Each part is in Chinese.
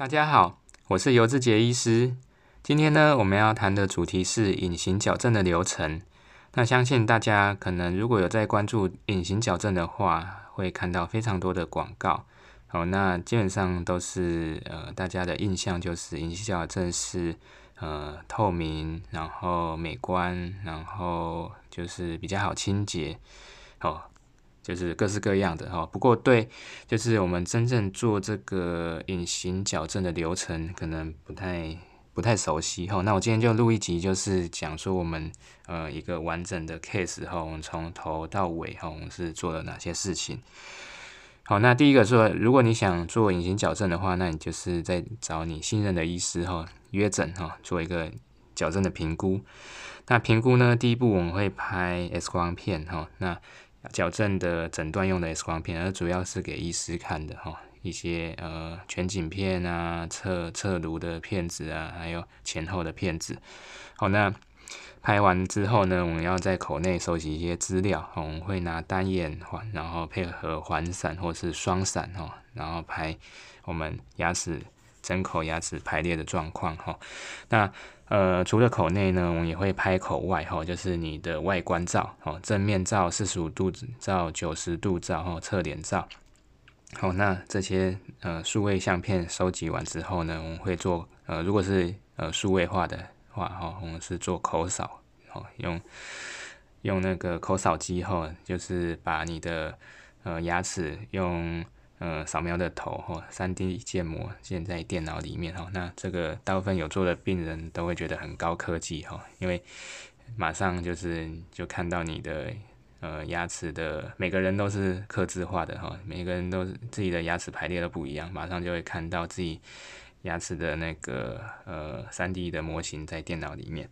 大家好，我是尤志杰医师。今天呢，我们要谈的主题是隐形矫正的流程。那相信大家可能如果有在关注隐形矫正的话，会看到非常多的广告。好，那基本上都是呃，大家的印象就是隐形矫正是呃透明，然后美观，然后就是比较好清洁。哦。就是各式各样的哈，不过对，就是我们真正做这个隐形矫正的流程，可能不太不太熟悉哈。那我今天就录一集，就是讲说我们呃一个完整的 case 哈，我们从头到尾哈，我们是做了哪些事情。好，那第一个说，如果你想做隐形矫正的话，那你就是在找你信任的医师哈约诊哈，做一个矫正的评估。那评估呢，第一步我们会拍 X 光片哈，那。矫正的诊断用的 X 光片，而主要是给医师看的哈，一些呃全景片啊、侧侧颅的片子啊，还有前后的片子。好，那拍完之后呢，我们要在口内收集一些资料，我们会拿单眼环，然后配合环闪或是双闪哈，然后拍我们牙齿整口牙齿排列的状况哈。那呃，除了口内呢，我们也会拍口外哈，就是你的外观照哦，正面照、四十五度照、九十度照哈，侧脸照。好，那这些呃数位相片收集完之后呢，我们会做呃，如果是呃数位化的话哈，我们是做口扫哦，用用那个口扫机哈，就是把你的呃牙齿用。呃，扫描的头哈，三 D 建模建在电脑里面哈，那这个大部分有做的病人都会觉得很高科技哈，因为马上就是就看到你的呃牙齿的每个人都是刻字化的哈，每个人都是自己的牙齿排列都不一样，马上就会看到自己牙齿的那个呃三 D 的模型在电脑里面。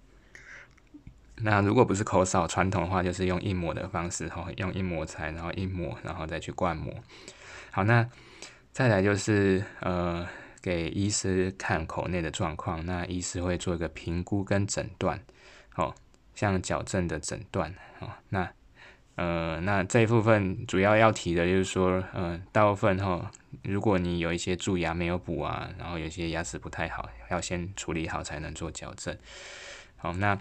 那如果不是口扫，传统的话就是用印模的方式哈，用印模材，然后印模，然后再去灌模。好，那再来就是呃，给医师看口内的状况，那医师会做一个评估跟诊断，哦，像矫正的诊断，哦，那呃，那这一部分主要要提的就是说，呃，大部分哈，如果你有一些蛀牙没有补啊，然后有些牙齿不太好，要先处理好才能做矫正。好，那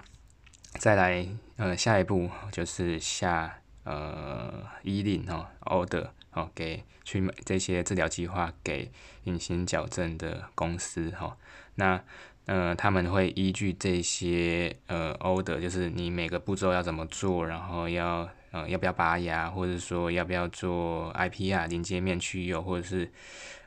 再来呃，下一步就是下呃，医令哦，order。哦，给去买这些治疗计划给隐形矫正的公司哈，那呃他们会依据这些呃 order，就是你每个步骤要怎么做，然后要呃要不要拔牙，或者说要不要做 IPR 临界面去釉，或者是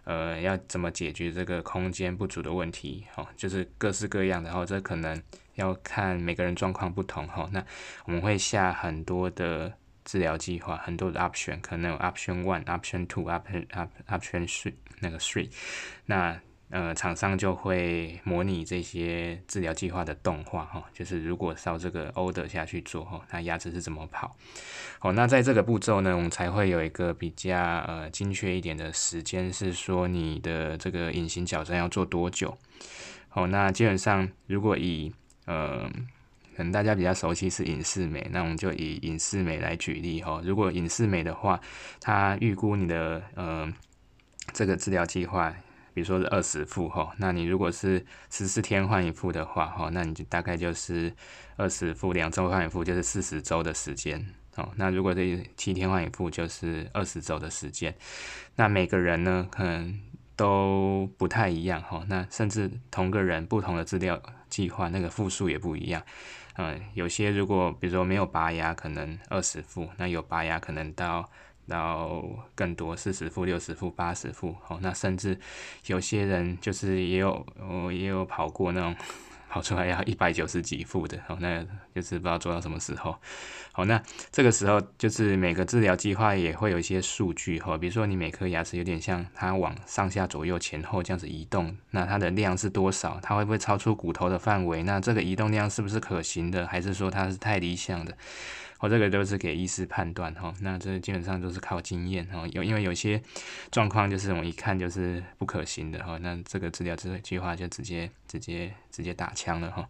呃要怎么解决这个空间不足的问题，哦，就是各式各样的，然后这可能要看每个人状况不同哈，那我们会下很多的。治疗计划很多的 option，可能有 option one、option two、option option three 那个 three，那呃厂商就会模拟这些治疗计划的动画哈，就是如果照这个 order 下去做哈，那牙齿是怎么跑？好，那在这个步骤呢，我们才会有一个比较呃精确一点的时间，是说你的这个隐形矫正要做多久？好，那基本上如果以呃。可能大家比较熟悉是隐视美，那我们就以隐视美来举例哈。如果隐视美的话，它预估你的呃这个治疗计划，比如说是二十副哈，那你如果是十四天换一副的话哈，那你就大概就是二十副两周换一副，就是四十周的时间哦。那如果这七天换一副，就是二十周的时间。那每个人呢，可能都不太一样哈。那甚至同个人不同的治疗计划，那个副数也不一样。嗯，有些如果比如说没有拔牙，可能二十副；那有拔牙，可能到到更多，四十副、六十副、八十副。哦，那甚至有些人就是也有，我也有跑过那种。跑出来要 一百九十几副的，好，那就是不知道做到什么时候。好，那这个时候就是每个治疗计划也会有一些数据，哈，比如说你每颗牙齿有点像它往上下左右前后这样子移动，那它的量是多少？它会不会超出骨头的范围？那这个移动量是不是可行的？还是说它是太理想的？我这个都是给医师判断哈，那这基本上都是靠经验哈，有因为有些状况就是我一看就是不可行的哈，那这个治疗这计划就直接直接直接打枪了哈。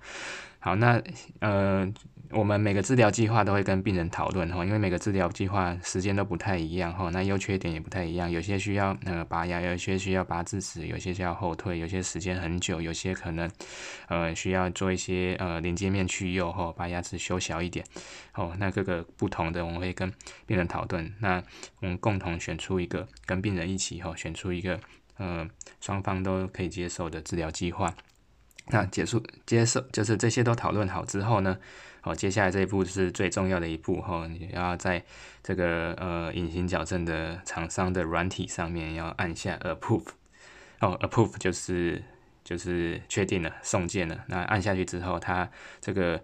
好，那呃。我们每个治疗计划都会跟病人讨论哈，因为每个治疗计划时间都不太一样哈，那优缺点也不太一样，有些需要那个拔牙，有些需要拔智齿，有些需要后退，有些时间很久，有些可能呃需要做一些呃连接面去釉哈，把牙齿修小一点哦。那各个不同的，我们会跟病人讨论，那我们共同选出一个跟病人一起哈，选出一个呃双方都可以接受的治疗计划。那结束接受就是这些都讨论好之后呢？好，接下来这一步是最重要的一步哈，你要在这个呃隐形矫正的厂商的软体上面要按下 approve，哦，approve 就是就是确定了送件了。那按下去之后，它这个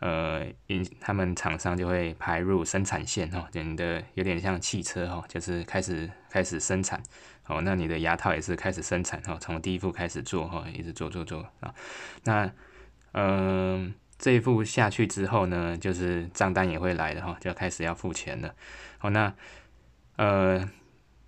呃隐他们厂商就会排入生产线哈，你的有点像汽车哈，就是开始开始生产。哦，那你的牙套也是开始生产哈，从第一副开始做哈，一直做做做啊。那嗯。这一步下去之后呢，就是账单也会来的哈，就要开始要付钱了。好，那呃，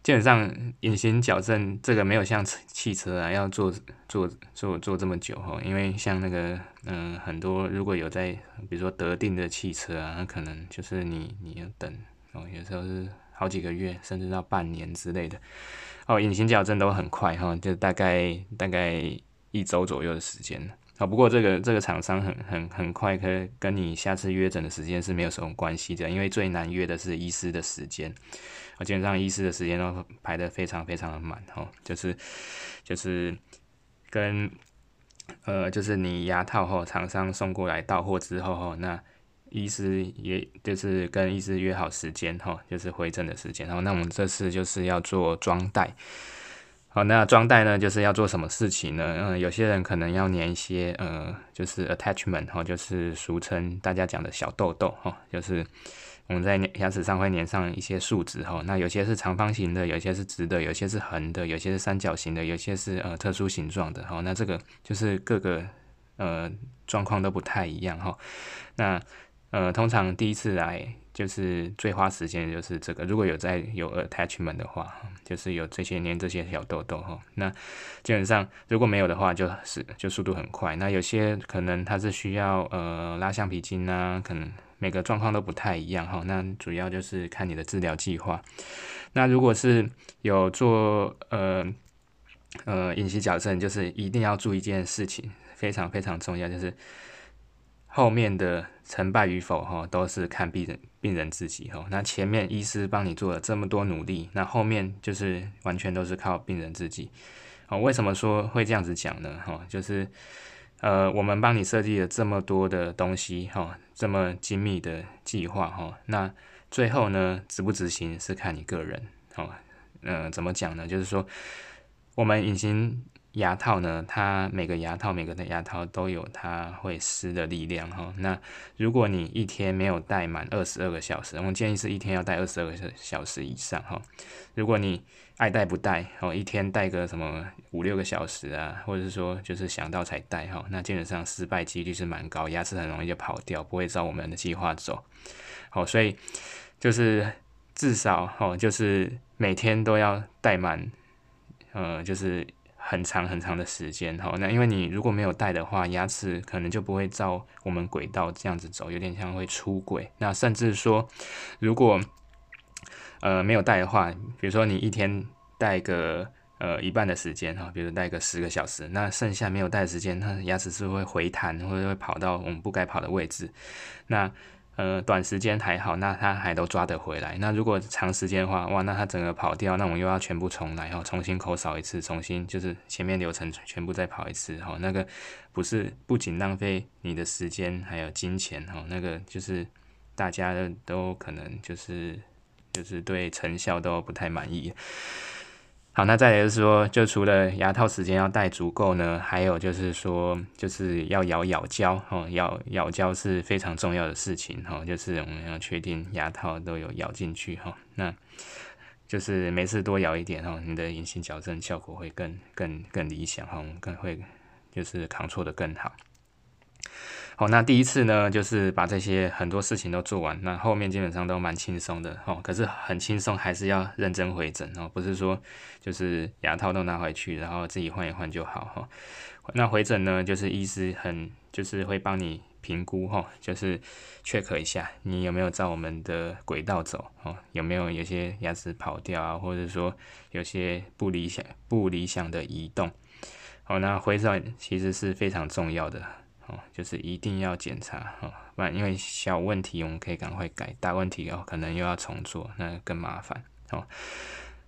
基本上隐形矫正这个没有像汽车啊，要做做做做这么久哈，因为像那个嗯，很多如果有在比如说得定的汽车啊，那可能就是你你要等哦，有时候是好几个月，甚至到半年之类的。哦，隐形矫正都很快哈，就大概大概一周左右的时间。啊，不过这个这个厂商很很很快，可跟你下次约诊的时间是没有什么关系的，因为最难约的是医师的时间，我基本上医师的时间都排的非常非常的满哈，就是就是跟呃就是你牙套后厂商送过来到货之后哈，那医师也就是跟医师约好时间哈，就是回诊的时间，然后那我们这次就是要做装袋。好，那装袋呢，就是要做什么事情呢？嗯，有些人可能要粘一些，呃，就是 attachment 哈，就是俗称大家讲的小豆豆哈，就是我们在牙齿上会粘上一些树脂哈。那有些是长方形的，有些是直的，有些是横的，有些是三角形的，有些是呃特殊形状的哈。那这个就是各个呃状况都不太一样哈。那呃，通常第一次来。就是最花时间就是这个，如果有在有 attachment 的话，就是有这些粘这些小痘痘哈。那基本上如果没有的话，就是就速度很快。那有些可能它是需要呃拉橡皮筋啊，可能每个状况都不太一样哈。那主要就是看你的治疗计划。那如果是有做呃呃隐形矫正，就是一定要注意一件事情，非常非常重要，就是后面的成败与否哈，都是看病人。病人自己哈，那前面医师帮你做了这么多努力，那后面就是完全都是靠病人自己。哦，为什么说会这样子讲呢？哈，就是呃，我们帮你设计了这么多的东西哈，这么精密的计划哈，那最后呢，执不执行是看你个人。哦，嗯，怎么讲呢？就是说，我们隐形。牙套呢，它每个牙套每个的牙套都有它会撕的力量哈。那如果你一天没有戴满二十二个小时，我建议是一天要戴二十二个小时以上哈。如果你爱戴不戴哦，一天戴个什么五六个小时啊，或者是说就是想到才戴哈，那基本上失败几率是蛮高，牙齿很容易就跑掉，不会照我们的计划走。好，所以就是至少哦，就是每天都要戴满，呃，就是。很长很长的时间哈，那因为你如果没有戴的话，牙齿可能就不会照我们轨道这样子走，有点像会出轨。那甚至说，如果呃没有戴的话，比如说你一天戴个呃一半的时间哈，比如戴个十个小时，那剩下没有戴的时间，那牙齿是会回弹或者会跑到我们不该跑的位置，那。呃，短时间还好，那他还都抓得回来。那如果长时间的话，哇，那他整个跑掉，那我们又要全部重来，然后重新口扫一次，重新就是前面流程全部再跑一次，哈，那个不是不仅浪费你的时间，还有金钱，哈，那个就是大家都可能就是就是对成效都不太满意。好，那再来就是说，就除了牙套时间要戴足够呢，还有就是说，就是要咬咬胶哦，咬咬胶是非常重要的事情哈，就是我们要确定牙套都有咬进去哈，那就是没事多咬一点哈，你的隐形矫正效果会更更更理想哈，更会就是抗错的更好。好，那第一次呢，就是把这些很多事情都做完，那后面基本上都蛮轻松的哦。可是很轻松，还是要认真回诊哦，不是说就是牙套都拿回去，然后自己换一换就好哈。那回诊呢，就是医师很就是会帮你评估哈，就是 check 一下你有没有照我们的轨道走哦，有没有有些牙齿跑掉啊，或者说有些不理想不理想的移动。好，那回诊其实是非常重要的哦，就是一定要检查哦，不然因为小问题我们可以赶快改，大问题哦可能又要重做，那更麻烦哦。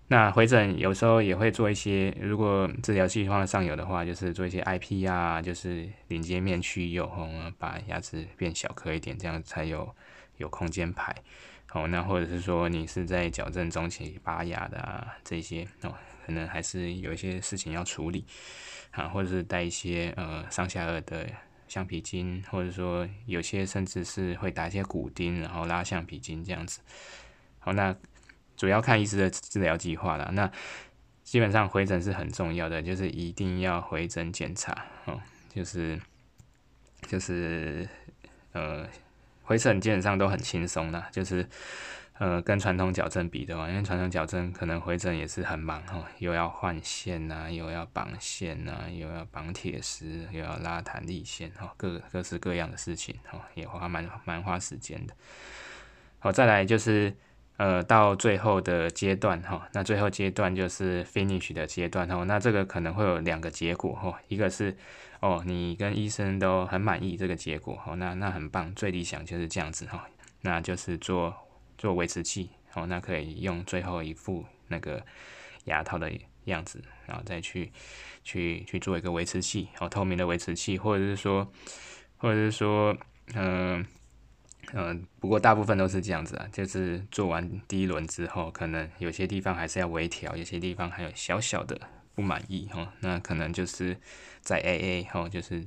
那回诊有时候也会做一些，如果治疗计划上有的话，就是做一些 IP 啊，就是临接面去釉，哦，把牙齿变小颗一点，这样才有有空间排。哦，那或者是说你是在矫正中期拔牙的啊，这些哦，可能还是有一些事情要处理啊，或者是带一些呃上下颚的橡皮筋，或者说有些甚至是会打一些骨钉，然后拉橡皮筋这样子。好，那。主要看医师的治疗计划了。那基本上回诊是很重要的，就是一定要回诊检查哦。就是就是呃，回诊基本上都很轻松的，就是呃，跟传统矫正比的话，因为传统矫正可能回诊也是很忙哈，又要换线呐，又要绑线呐，又要绑铁丝，又要拉弹力线哈，各各式各样的事情哈，也花蛮蛮花时间的。好，再来就是。呃，到最后的阶段哈，那最后阶段就是 finish 的阶段哈，那这个可能会有两个结果哈，一个是哦，你跟医生都很满意这个结果哦，那那很棒，最理想就是这样子哈，那就是做做维持器哦，那可以用最后一副那个牙套的样子，然后再去去去做一个维持器哦，透明的维持器，或者是说，或者是说，嗯。嗯，不过大部分都是这样子啊，就是做完第一轮之后，可能有些地方还是要微调，有些地方还有小小的不满意哈，那可能就是在 AA 哈，就是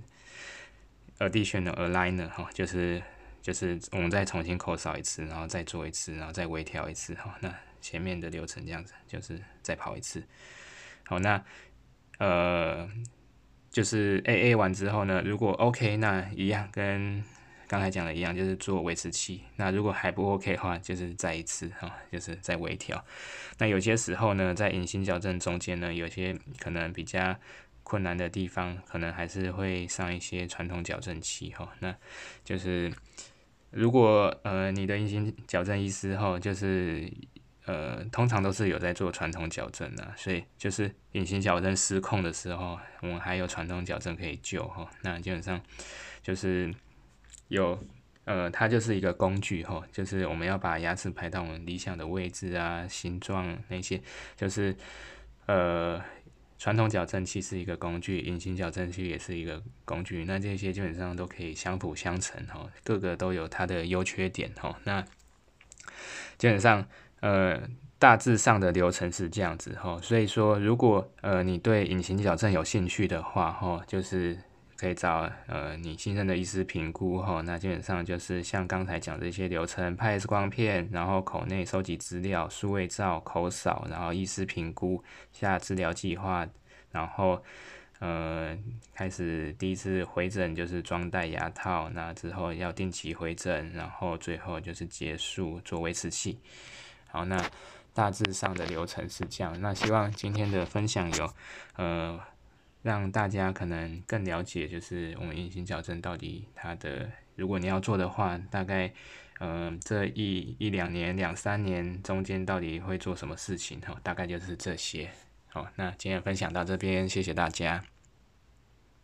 additional aligner 哈，就是就是我们再重新口扫一次，然后再做一次，然后再微调一次哈，那前面的流程这样子，就是再跑一次。好，那呃，就是 AA 完之后呢，如果 OK，那一样跟。刚才讲的一样，就是做维持器。那如果还不 OK 的话，就是再一次哈，就是再微调。那有些时候呢，在隐形矫正中间呢，有些可能比较困难的地方，可能还是会上一些传统矫正器哈。那就是如果呃你的隐形矫正医师哈，就是呃通常都是有在做传统矫正的，所以就是隐形矫正失控的时候，我们还有传统矫正可以救哈。那基本上就是。有，呃，它就是一个工具哈，就是我们要把牙齿排到我们理想的位置啊，形状那些，就是呃，传统矫正器是一个工具，隐形矫正器也是一个工具，那这些基本上都可以相辅相成哈，各个都有它的优缺点哈。那基本上，呃，大致上的流程是这样子哈，所以说，如果呃你对隐形矫正有兴趣的话哈，就是。可以找呃你新生的医师评估哈，那基本上就是像刚才讲这些流程，拍 X 光片，然后口内收集资料，数位照，口扫，然后医师评估下治疗计划，然后呃开始第一次回诊就是装戴牙套，那之后要定期回诊，然后最后就是结束做维持器。好，那大致上的流程是这样。那希望今天的分享有呃。让大家可能更了解，就是我们隐形矫正到底它的，如果你要做的话，大概，嗯，这一一两年、两三年中间到底会做什么事情？哈，大概就是这些。好，那今天分享到这边，谢谢大家。